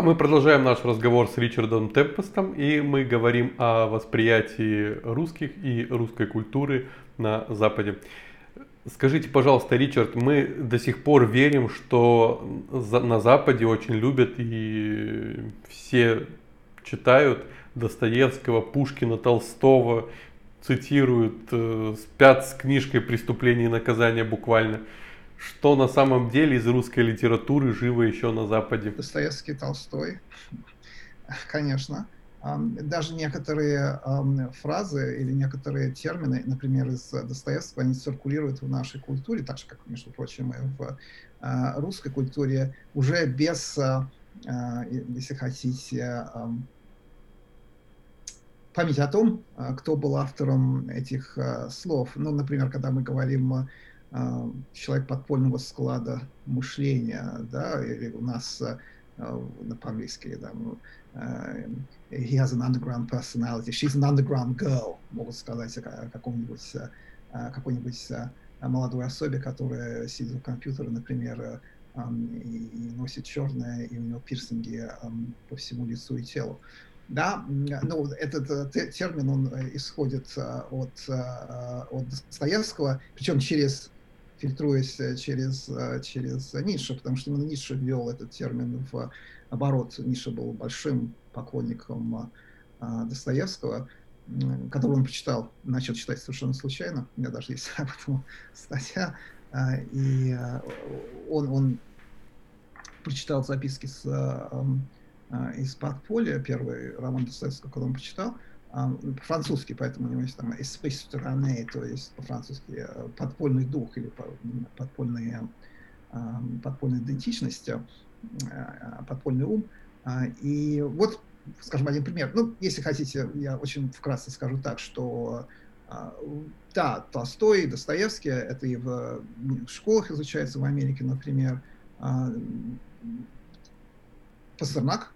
А мы продолжаем наш разговор с Ричардом Темпестом, и мы говорим о восприятии русских и русской культуры на Западе. Скажите, пожалуйста, Ричард, мы до сих пор верим, что на Западе очень любят и все читают Достоевского, Пушкина, Толстого, цитируют, э, спят с книжкой «Преступление и наказание» буквально. Что на самом деле из русской литературы живо еще на Западе? Достоевский, Толстой, конечно. Даже некоторые фразы или некоторые термины, например, из Достоевского, они циркулируют в нашей культуре, так же, как, между прочим, и в а, русской культуре, уже без, а, а, если хотите, память о том, кто был автором этих слов. Ну, например, когда мы говорим человек подпольного склада мышления, да, или у нас по-английски, да, he has an underground personality, she's an underground girl, могут сказать о каком-нибудь какой-нибудь молодой особе, которая сидит у компьютера, например, и носит черное, и у него пирсинги по всему лицу и телу. Да, ну, этот термин, он исходит от, от Достоевского, причем через фильтруясь через, через Ницше, потому что именно Ницше ввел этот термин в оборот. Ницше был большим поклонником а, Достоевского, которого он прочитал, начал читать совершенно случайно. У меня даже есть об этом статья. И он, он прочитал записки с, из подполья, первый роман Достоевского, который он прочитал, французский, поэтому у него есть там «esprit sturané», то есть по-французски подпольный дух или подпольная, подпольная идентичность. Э, подпольный ум. А, и вот, скажем, один пример. Ну, если хотите, я очень вкратце скажу так, что а, да, Толстой, Достоевский, это и в школах изучается в Америке, например, а, Пастернак,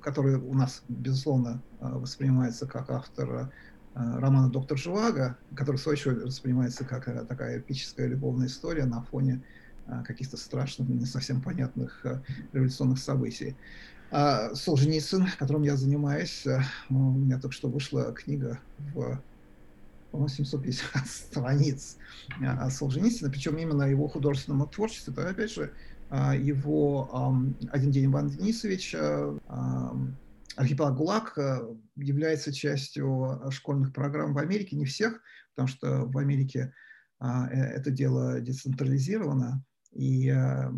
который у нас, безусловно, воспринимается как автор романа «Доктор Живаго», который, в свою очередь, воспринимается как э, такая эпическая любовная история на фоне Э, каких-то страшных, не совсем понятных э, революционных событий. А Солженицын, которым я занимаюсь, э, у меня только что вышла книга в по 750 страниц о Солженицыне, причем именно его художественному творчеству, это опять же его «Один день Иван Денисович», «Архипелаг ГУЛАГ» является частью школьных программ в Америке, не всех, потому что в Америке это дело децентрализировано, и э,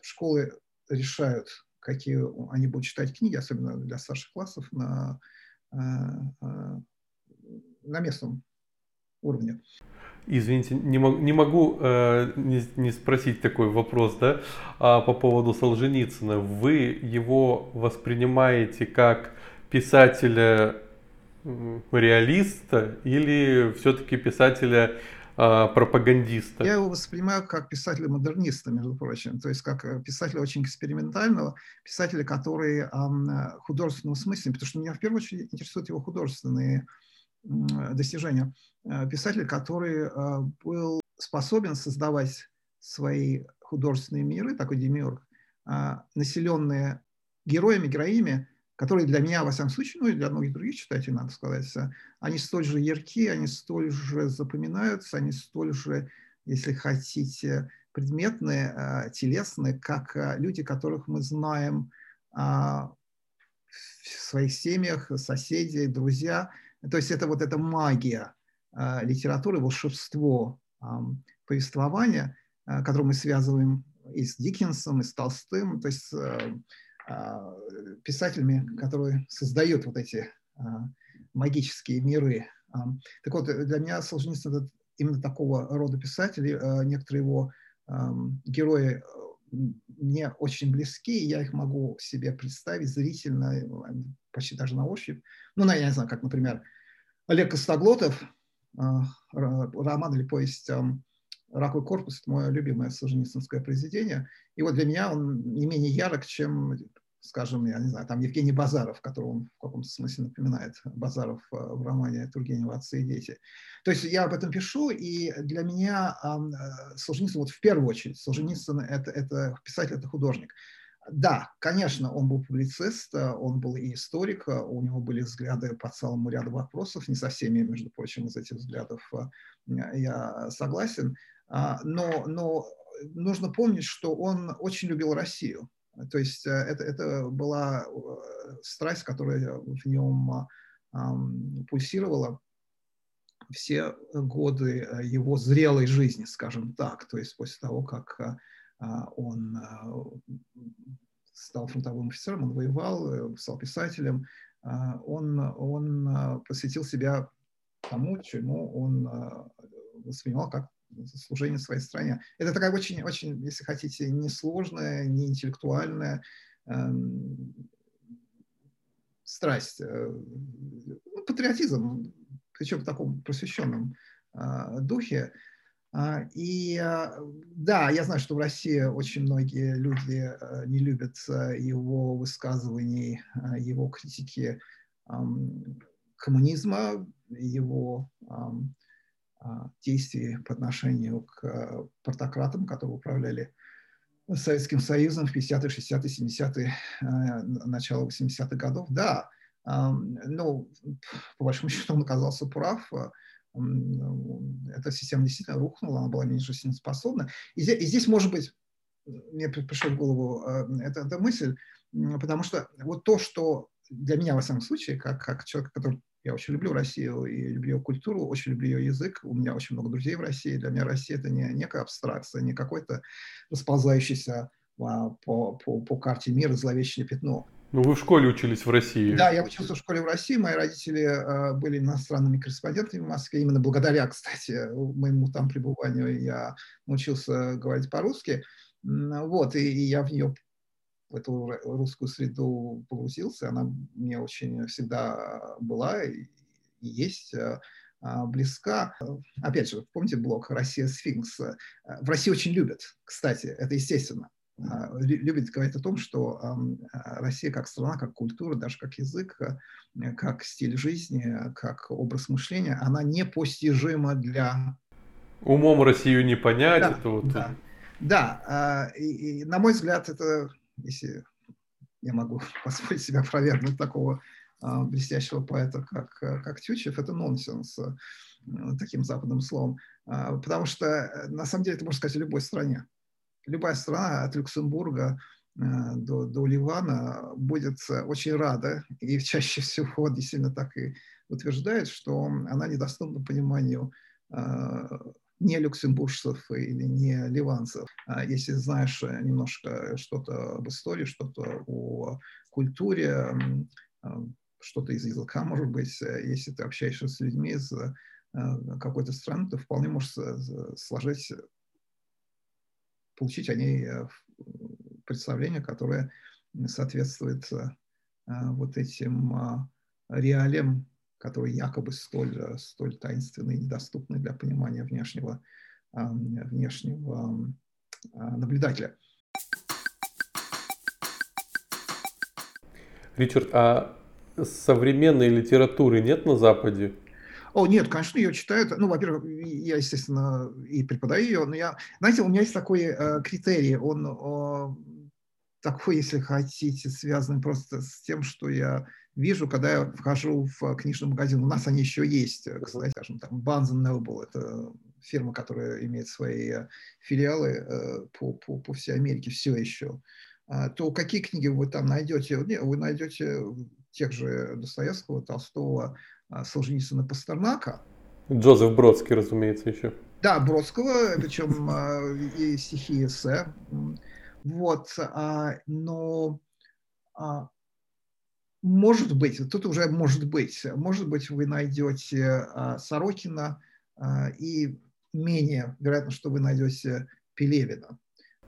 школы решают, какие они будут читать книги, особенно для старших классов, на, э, э, на местном уровне. Извините, не, мог, не могу э, не, не спросить такой вопрос, да, а по поводу Солженицына. Вы его воспринимаете как писателя реалиста или все-таки писателя а, пропагандиста. Я его воспринимаю как писателя-модерниста, между прочим, то есть как э, писателя очень экспериментального, писателя, который э, в художественном смысле, потому что меня в первую очередь интересуют его художественные достижения, э, писатель, который был способен создавать свои художественные миры, такой демиург, населенные героями, героями, которые для меня, во всяком случае, ну и для многих других читателей, надо сказать, они столь же яркие, они столь же запоминаются, они столь же, если хотите, предметные, а, телесные, как а, люди, которых мы знаем а, в своих семьях, соседи, друзья. То есть это вот эта магия литературы, волшебство повествования, которое мы связываем и с Диккенсом, и с Толстым. То есть писателями, которые создают вот эти магические миры. Так вот, для меня Солженицын именно такого рода писатели. Некоторые его герои мне очень близки, я их могу себе представить зрительно, почти даже на ощупь. Ну, я не знаю, как, например, Олег Костоглотов, роман или повесть «Раковый корпус» — это мое любимое солженицынское произведение. И вот для меня он не менее ярок, чем, скажем, я не знаю, там Евгений Базаров, которого он в каком-то смысле напоминает Базаров э, в романе Тургенева «Отцы и дети». То есть я об этом пишу, и для меня э, Солженицын, вот в первую очередь, Солженицын — это, это писатель, это художник. Да, конечно, он был публицист, он был и историк, у него были взгляды по целому ряду вопросов, не со всеми, между прочим, из этих взглядов я согласен, но, но нужно помнить, что он очень любил Россию. То есть это, это была страсть, которая в нем пульсировала все годы его зрелой жизни, скажем так, то есть после того, как а, он а, стал фронтовым офицером, он воевал, э, стал писателем, а, он, он посвятил себя тому, чему он воспринимал как служение своей стране. Это такая очень, очень, если хотите, несложная, не интеллектуальная эм, страсть, э, ну, патриотизм, причем в таком просвещенном э, духе. А, и а, да, я знаю, что в России очень многие люди э, не любят э, его высказываний, э, его критики коммунизма, его а, действий по отношению к портократам, которые управляли Советским Союзом в 50-е, 60-е, 70-е, начало 80-х годов. Да, ну, по большому счету он оказался прав эта система действительно рухнула, она была меньше способна. И здесь, и здесь, может быть, мне пришла в голову эта, эта мысль, потому что вот то, что для меня, во всяком случае, как, как человек, который я очень люблю Россию и люблю ее культуру, очень люблю ее язык. У меня очень много друзей в России. Для меня Россия это не некая абстракция, не какой-то расползающийся а, по, по, по карте мира зловещее пятно. Ну, вы в школе учились в России. Да, я учился в школе в России. Мои родители э, были иностранными корреспондентами в Москве. Именно благодаря, кстати, моему там пребыванию я научился говорить по-русски. Вот, и, и я в нее, в эту русскую среду погрузился. Она мне очень всегда была и, есть э, а, близка. Опять же, помните блог «Россия сфинкс»? Э, в России очень любят, кстати, это естественно. Любит говорить о том, что а, Россия как страна, как культура, даже как язык, э, как стиль жизни, как образ мышления, она непостижима для... Умом Россию не понять. Да, это вот... да, да и, и, на мой взгляд, это, если я могу позволить себя опровергнуть такого блестящего поэта, как, как Тютчев, это нонсенс э, таким западным словом. Потому что, э, на самом деле, это можно сказать о любой стране любая страна от Люксембурга э, до, до Ливана будет очень рада, и чаще всего действительно так и утверждает, что она недоступна пониманию э, не люксембуржцев или не ливанцев. А если знаешь немножко что-то об истории, что-то о культуре, э, что-то из языка, может быть, если ты общаешься с людьми из какой-то страны, то вполне можешь сложить получить о ней э, представление, которое соответствует э, вот этим а, реалиям, которые якобы столь, э, столь таинственны и недоступны для понимания внешнего, внешнего а, наблюдателя. Ричард, а современной литературы нет на Западе? О, нет, конечно, ее читают. Ну, во-первых, я, естественно, и преподаю ее, но я, знаете, у меня есть такой э, критерий, он э, такой, если хотите, связанный просто с тем, что я вижу, когда я вхожу в книжный магазин. У нас они еще есть, кстати, скажем, там, Barnes Noble, это фирма, которая имеет свои э, филиалы э, по, по, по всей Америке все еще. А, то какие книги вы там найдете? Вы найдете тех же Достоевского, Толстого, а, Солженицына Пастернака. Джозеф Бродский, разумеется, еще. Да, Бродского, причем а, и стихи эссе. Вот, но может быть, тут уже может быть, может быть, вы найдете Сорокина и менее вероятно, что вы найдете Пелевина.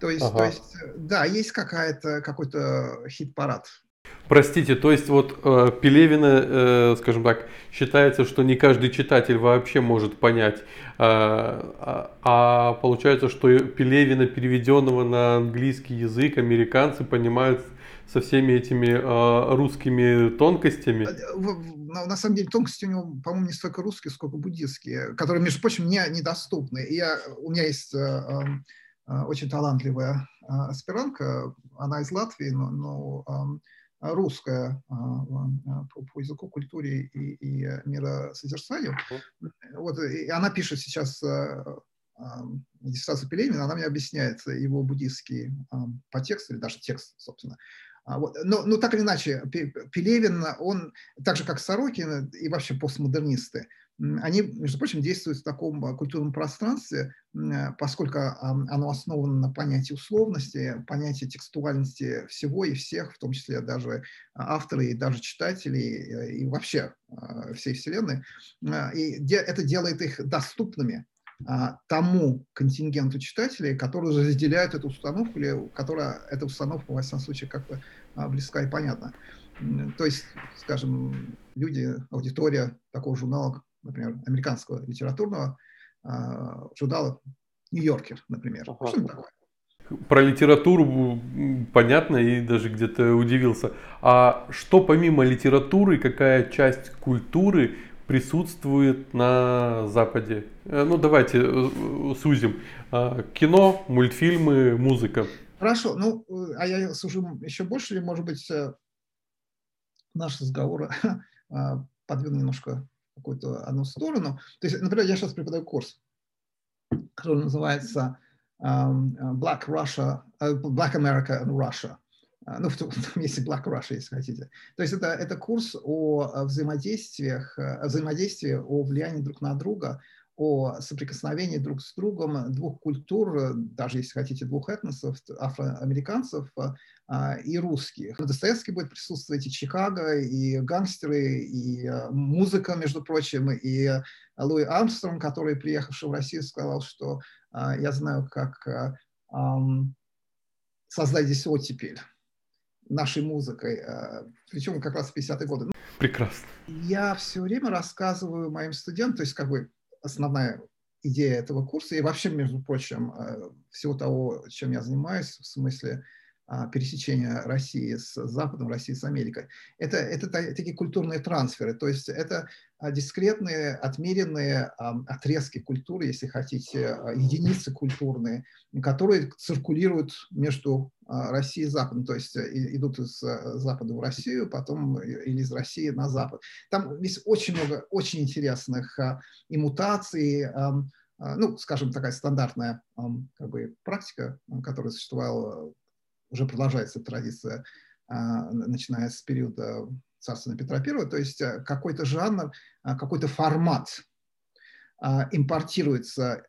То есть, ага. то есть да, есть какая-то, какой-то хит-парад Простите, то есть вот э, Пелевина, э, скажем так, считается, что не каждый читатель вообще может понять, э, а, а получается, что Пелевина, переведенного на английский язык, американцы понимают со всеми этими э, русскими тонкостями. На, на самом деле тонкости у него, по-моему, не столько русские, сколько буддистские, которые, между прочим, мне недоступны. И я, у меня есть э, э, очень талантливая аспирантка, она из Латвии, но, но русская по, по языку, культуре и, и миросозерцанию. Вот, и она пишет сейчас диссертацию Пелевина, она мне объясняет его буддийский подтекст, или даже текст, собственно. Вот. Но, но так или иначе, Пелевин, он, так же как Сорокин и вообще постмодернисты, они, между прочим, действуют в таком а, культурном пространстве, а, поскольку оно основано на понятии условности, понятии текстуальности всего и всех, в том числе даже авторы и даже читатели э, и вообще а, всей Вселенной. И это делает их доступными тому контингенту читателей, которые разделяют эту установку, или которая эта установка, во всяком случае, как-то близка и понятна. То есть, скажем, люди, аудитория такого журнала, например, американского литературного а, журнала «Нью-Йоркер», например. Ага. Что это такое? Про литературу понятно и даже где-то удивился. А что помимо литературы, какая часть культуры присутствует на Западе? Э, ну давайте э, сузим. А, кино, мультфильмы, музыка. Хорошо, ну, а я сужу еще больше, или, может быть, э, наш разговор а, подвину немножко какую-то одну сторону. То есть, например, я сейчас преподаю курс, который называется um, Black Russia, Black America and Russia. Uh, ну, в том месте Black Russia, если хотите. То есть это, это курс о взаимодействиях, о взаимодействии, о влиянии друг на друга, о соприкосновении друг с другом двух культур, даже если хотите, двух этносов, афроамериканцев а, и русских. Достоевский будет присутствовать и Чикаго, и гангстеры, и а, музыка, между прочим, и Луи Армстронг, который, приехавший в Россию, сказал, что а, я знаю, как создать здесь оттепель нашей музыкой, причем как раз в 50-е годы. Прекрасно. Я все время рассказываю моим студентам, то есть как бы основная идея этого курса и вообще, между прочим, э, всего того, чем я занимаюсь, в смысле а, пересечения России с Западом, России с Америкой. Это, это такие культурные трансферы, то есть это а, дискретные, отмеренные отрезки культуры, если хотите, а, единицы культурные, которые циркулируют между Россией и Западом, то есть э, идут из э, Запада в Россию, потом или из России на Запад. Там есть очень много очень интересных и мутаций, ну, скажем, такая стандартная как бы, практика, которая существовала уже продолжается традиция, а, начиная с периода царствования Петра I, то есть э, какой-то жанр, а, какой-то формат а, импортируется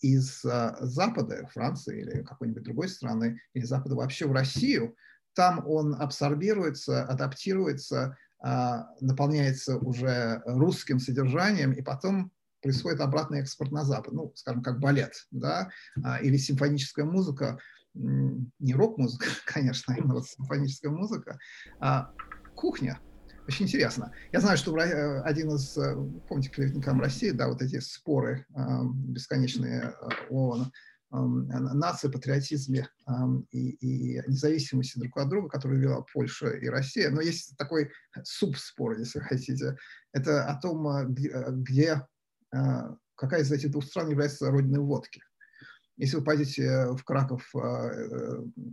из Запада, Франции или какой-нибудь другой страны, или Запада вообще в Россию, там он абсорбируется, адаптируется, наполняется уже русским содержанием, и потом происходит обратный экспорт на Запад, ну, скажем, как балет, да, или симфоническая музыка не рок-музыка, конечно, а именно симфоническая музыка, а кухня. Очень интересно. Я знаю, что э, один из, э, помните, клеветникам России, да, вот эти споры а, бесконечные э, о нации, патриотизме и, и независимости друг от друга, которые вела Польша и Россия. Но есть такой субспор, если хотите. Это о том, где, какая из этих двух стран является родиной водки. Если вы пойдете в Краков,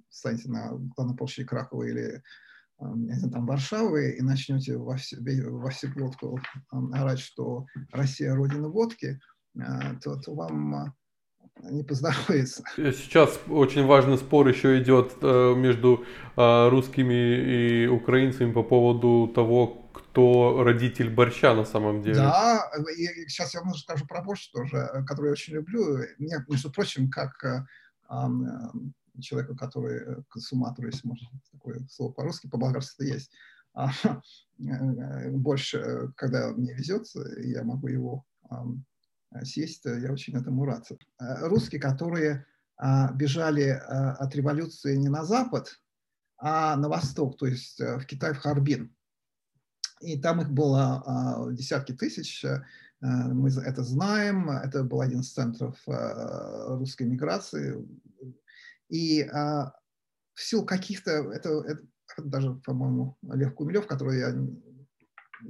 встанете э, на главной площади Кракова или знаю, там Варшавы и начнете во, все, во всеглотку орать, что Россия родина водки, э, то, то вам э, не поздоровится. Сейчас очень важный спор еще идет между русскими и украинцами по поводу того, кто родитель борща на самом деле. Да, и сейчас я, может, скажу про борщ тоже, который я очень люблю. Мне, между прочим, как э, э, человеку, который э, консуматор, если можно такое слово по-русски, по-болгарски есть, а, борщ, когда мне везет, я могу его съесть, я очень этому рад. Русские, которые бежали от революции не на запад, а на восток, то есть в Китай, в Харбин и там их было а, десятки тысяч. Э, мы это знаем. Это был один из центров а, русской миграции. И а, в силу каких-то, это, это даже, по-моему, Лев Кумилев, который я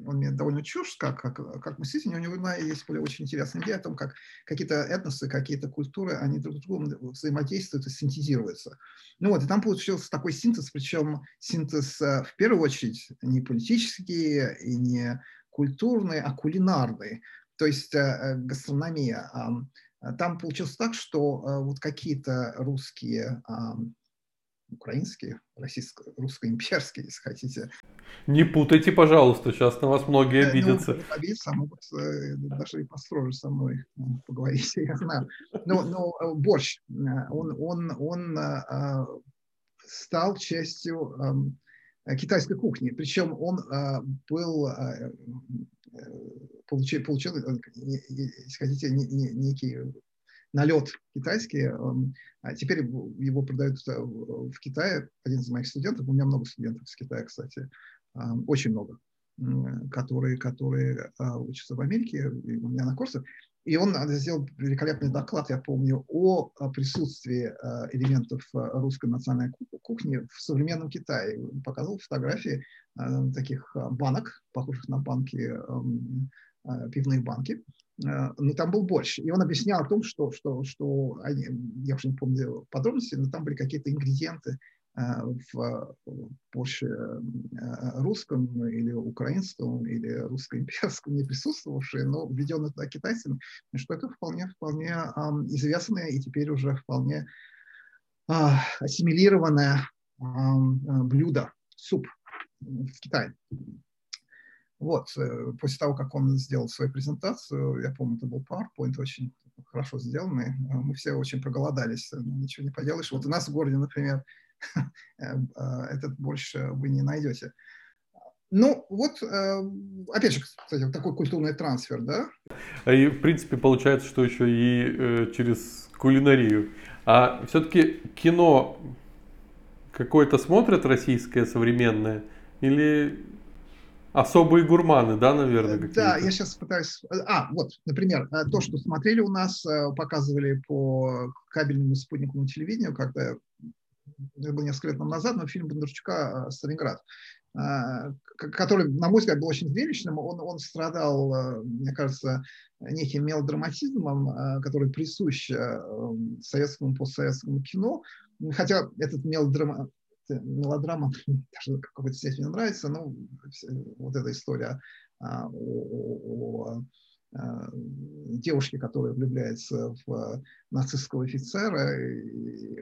он мне довольно чушь, как, как, как мыслитель, у него есть более очень интересная идея о том, как какие-то этносы, какие-то культуры, они друг с другом взаимодействуют и синтезируются. Ну вот, и там получился такой синтез, причем синтез э, в первую очередь не политический и не культурный, а кулинарный, то есть э, э, гастрономия. Там получилось так, что вот какие-то русские украинские, российско русско-имперские, если хотите. Не путайте, пожалуйста, сейчас на вас многие э, обидятся. Ну, обидятся, могут э, даже и построже со мной э, поговорить, я знаю. Но, но борщ, он, он, он стал частью китайской кухни. Причем он был, получил, получил, если хотите, некий налет китайский. Эм, а теперь его продают в Китае. Один из моих студентов, у меня много студентов из Китая, кстати, эм, очень много, которые, которые а, учатся в Америке, у меня на курсах. И он сделал великолепный доклад, я помню, о присутствии а, элементов русской национальной кухни в современном Китае. Он показал фотографии таких банок, похожих на банки, эм, пивные банки, Э, но там был больше. И он объяснял о том, что, что, что они, я уже не помню подробности, но там были какие-то ингредиенты э, в больше э, русском или украинском или русско-имперском не присутствовавшие, но введенные туда китайцами, что это вполне, вполне известное и теперь уже вполне ассимилированное блюдо, суп в Китае. Вот, э, после того, как он сделал свою презентацию, я помню, это был PowerPoint очень хорошо сделанный, э, мы все очень проголодались, ну, ничего не поделаешь. Вот у нас в городе, например, э, этот больше вы не найдете. Ну, вот, опять же, кстати, такой культурный трансфер, да? И, в принципе, получается, что еще и через кулинарию. А все-таки кино какое-то смотрят российское современное? Или Особые гурманы, да, наверное? Э, да, я сейчас пытаюсь... А, вот, например, э, то, что смотрели у нас, э, показывали по кабельному спутниковому телевидению, когда это было несколько лет назад, но фильм Бондарчука «Сталинград», который, на мой взгляд, был очень зрелищным. Он, он страдал, мне кажется, неким мелодраматизмом, который присущ советскому постсоветскому кино. Хотя этот мелодрама, мелодрама даже в какой-то степени нравится, но вот эта история а, о, о, о а, девушке, которая влюбляется в нацистского офицера,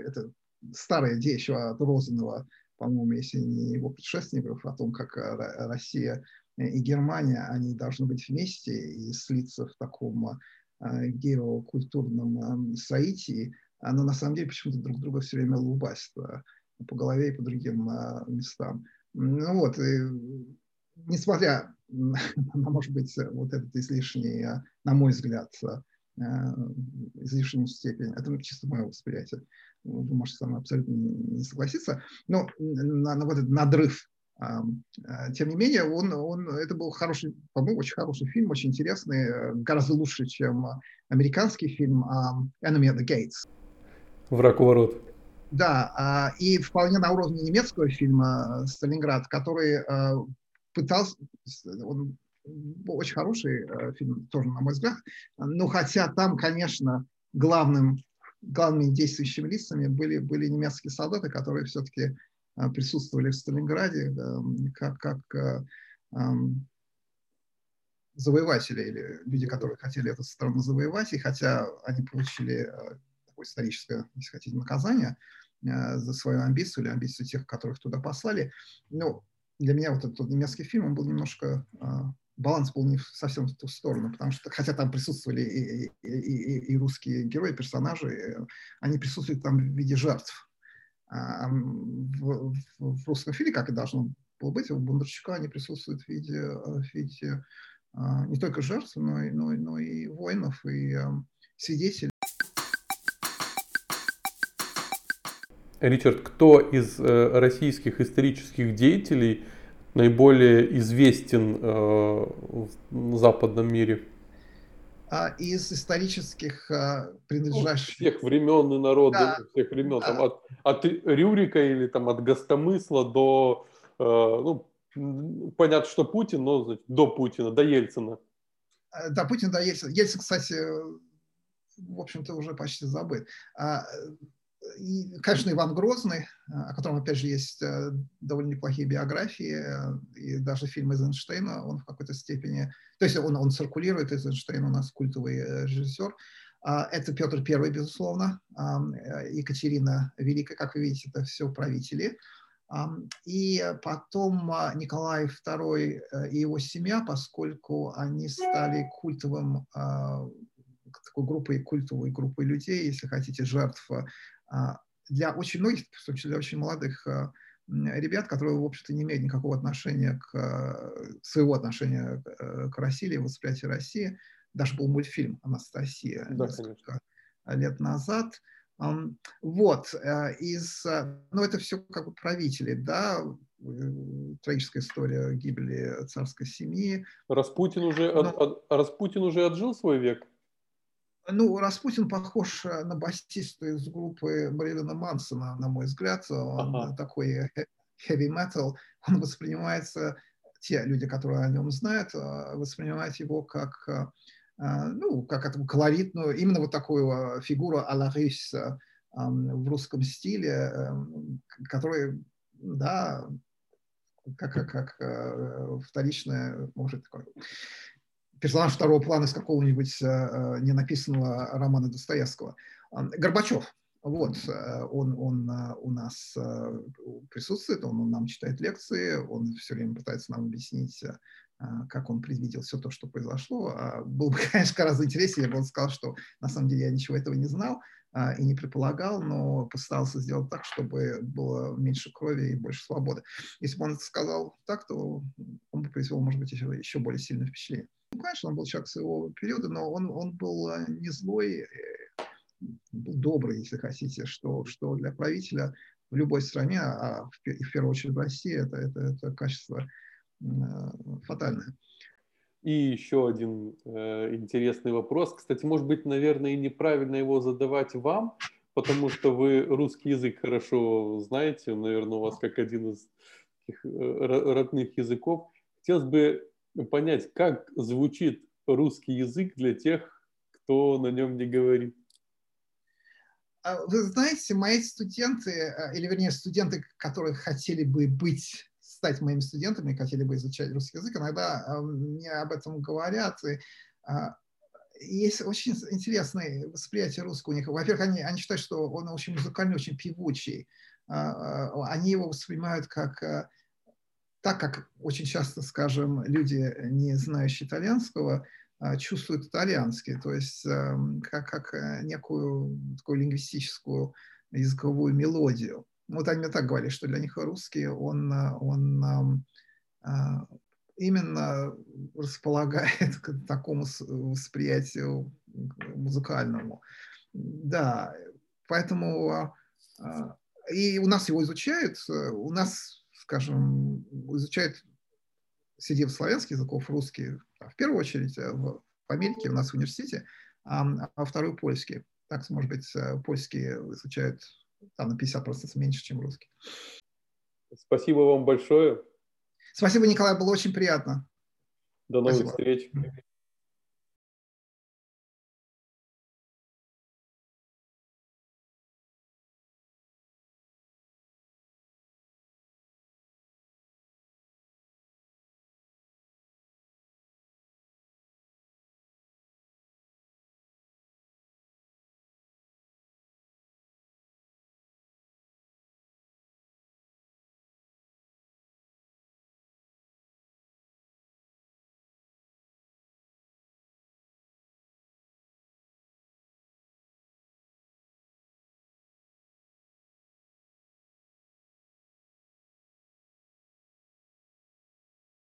это старая идея еще от Розанова, по-моему, если не его предшественников, о том, как Россия и Германия, они должны быть вместе и слиться в таком а, геокультурном соитии, но на самом деле почему-то друг друга все время лубасят по голове и по другим а, местам. Ну вот, и, несмотря на, может быть, вот этот излишний, а, на мой взгляд, а, излишнюю степень, это чисто мое восприятие, вы можете со мной абсолютно не согласиться, но на, на вот этот надрыв тем не менее, он, он, это был хороший, по-моему, очень хороший фильм, очень интересный, гораздо лучше, чем американский фильм Enemy at the Gates. Враг у ворот. Да, а, и вполне на уровне немецкого фильма «Сталинград», который а, пытался, он очень хороший а, фильм, тоже, на мой взгляд, но хотя там, конечно, главным, главными действующими лицами были, были немецкие солдаты, которые все-таки присутствовали в Сталинграде как, как завоеватели или люди, которые хотели эту страну завоевать, и хотя они получили такое историческое, если хотите, наказание э, за свою амбицию или амбицию тех, которых туда послали. Но для меня вот этот немецкий фильм, он был немножко э, баланс был не совсем в ту сторону, потому что, хотя там присутствовали и, и, и, и русские герои, персонажи, э, они присутствуют там в виде жертв. А в, в, в русском фильме, как и должно было быть, у Бондарчука они присутствуют в виде, в виде не только жертв, но и, но, но и воинов, и свидетелей. Ричард, кто из э, российских исторических деятелей наиболее известен э, в западном мире? А из исторических а, принадлежащих... всех времен и народов, да. всех времен. Там от, от Рюрика или там от Гостомысла до, э, ну, понятно, что Путин, но значит, до Путина, до Ельцина. Да, Путин, до Ельцина. Ельцин, кстати, в общем-то, уже почти забыт. А, и, конечно, Иван Грозный, о котором, опять же, есть э, довольно неплохие биографии, э, и даже фильм из Эйнштейна, он в какой-то степени, то есть он, он циркулирует, из Эйнштейна у нас культовый э, режиссер. А, это Петр I, безусловно, Екатерина Великая, как вы видите, это все правители. И потом Николай II и его семья, поскольку они стали культовым такой группой, культовой группой людей, если хотите, жертв а, для очень многих, в том числе для очень молодых а, ребят, которые, в общем-то, не имеют никакого отношения к а, своего отношения к России, восприятия России. Даже был мультфильм «Анастасия» да, несколько конечно. лет назад. Вот, из, ну, это все как бы правители, да, э, трагическая история гибели царской семьи. Распутин уже, Но... от, от, Распутин уже отжил свой век? Ну, Распутин похож э, на басиста из группы Мэрилина Мансона, на мой взгляд. Он ага. такой heavy metal. Он воспринимается, те люди, которые о нем знают, э, воспринимают его как, э, ну, как эту колоритную, именно вот такую фигуру а-ла в русском стиле, который, да, как, как, как вторичная, может, такой персонаж второго плана из какого-нибудь э, э, ненаписанного романа Достоевского. Горбачев. Вот, э, он, он у нас присутствует, он нам читает лекции, он все время пытается нам объяснить, как он предвидел все то, что произошло. А было бы, конечно, гораздо интереснее, если бы он сказал, что на самом деле я ничего этого не знал и не предполагал, но постарался сделать так, чтобы было меньше крови и больше свободы. Если бы он это сказал так, то он бы произвел, может быть, еще, еще более сильное впечатление. Ну, конечно, он был человек своего периода, но он, он был э, не злой, э, был добрый, если хотите, что, что для правителя в любой стране, а в, первую очередь в России, это, это, это качество э, фатальное. И еще один э, интересный вопрос. Кстати, может быть, наверное, и неправильно его задавать вам, потому что вы русский язык хорошо знаете, наверное, у вас как один из родных языков. Хотелось бы понять, как звучит русский язык для тех, кто на нем не говорит? А, вы знаете, мои студенты, а, или вернее студенты, которые хотели бы быть, стать моими студентами, хотели бы изучать русский язык, иногда а, мне об этом говорят. И, есть очень интересное восприятие русского у них. Во-первых, они, они считают, что он очень музыкальный, очень певучий. Они его воспринимают как так как очень часто, скажем, люди, не знающие итальянского, а, чувствуют итальянский, то есть эм, как, как э, некую такую лингвистическую языковую мелодию. Вот они мне так говорили, что для них русский, он, э, он эм, а, именно располагает к такому восприятию музыкальному. Да, поэтому а, и у нас его изучают, э, у нас скажем, изучают среди славянских языков русский, в первую очередь э, в Америке, у нас в университете, а, а второй польский. Так, может быть, э, польский изучают там на 50% меньше, чем русский. Спасибо вам большое. Спасибо, Николай, было очень приятно. До новых Спасибо. встреч.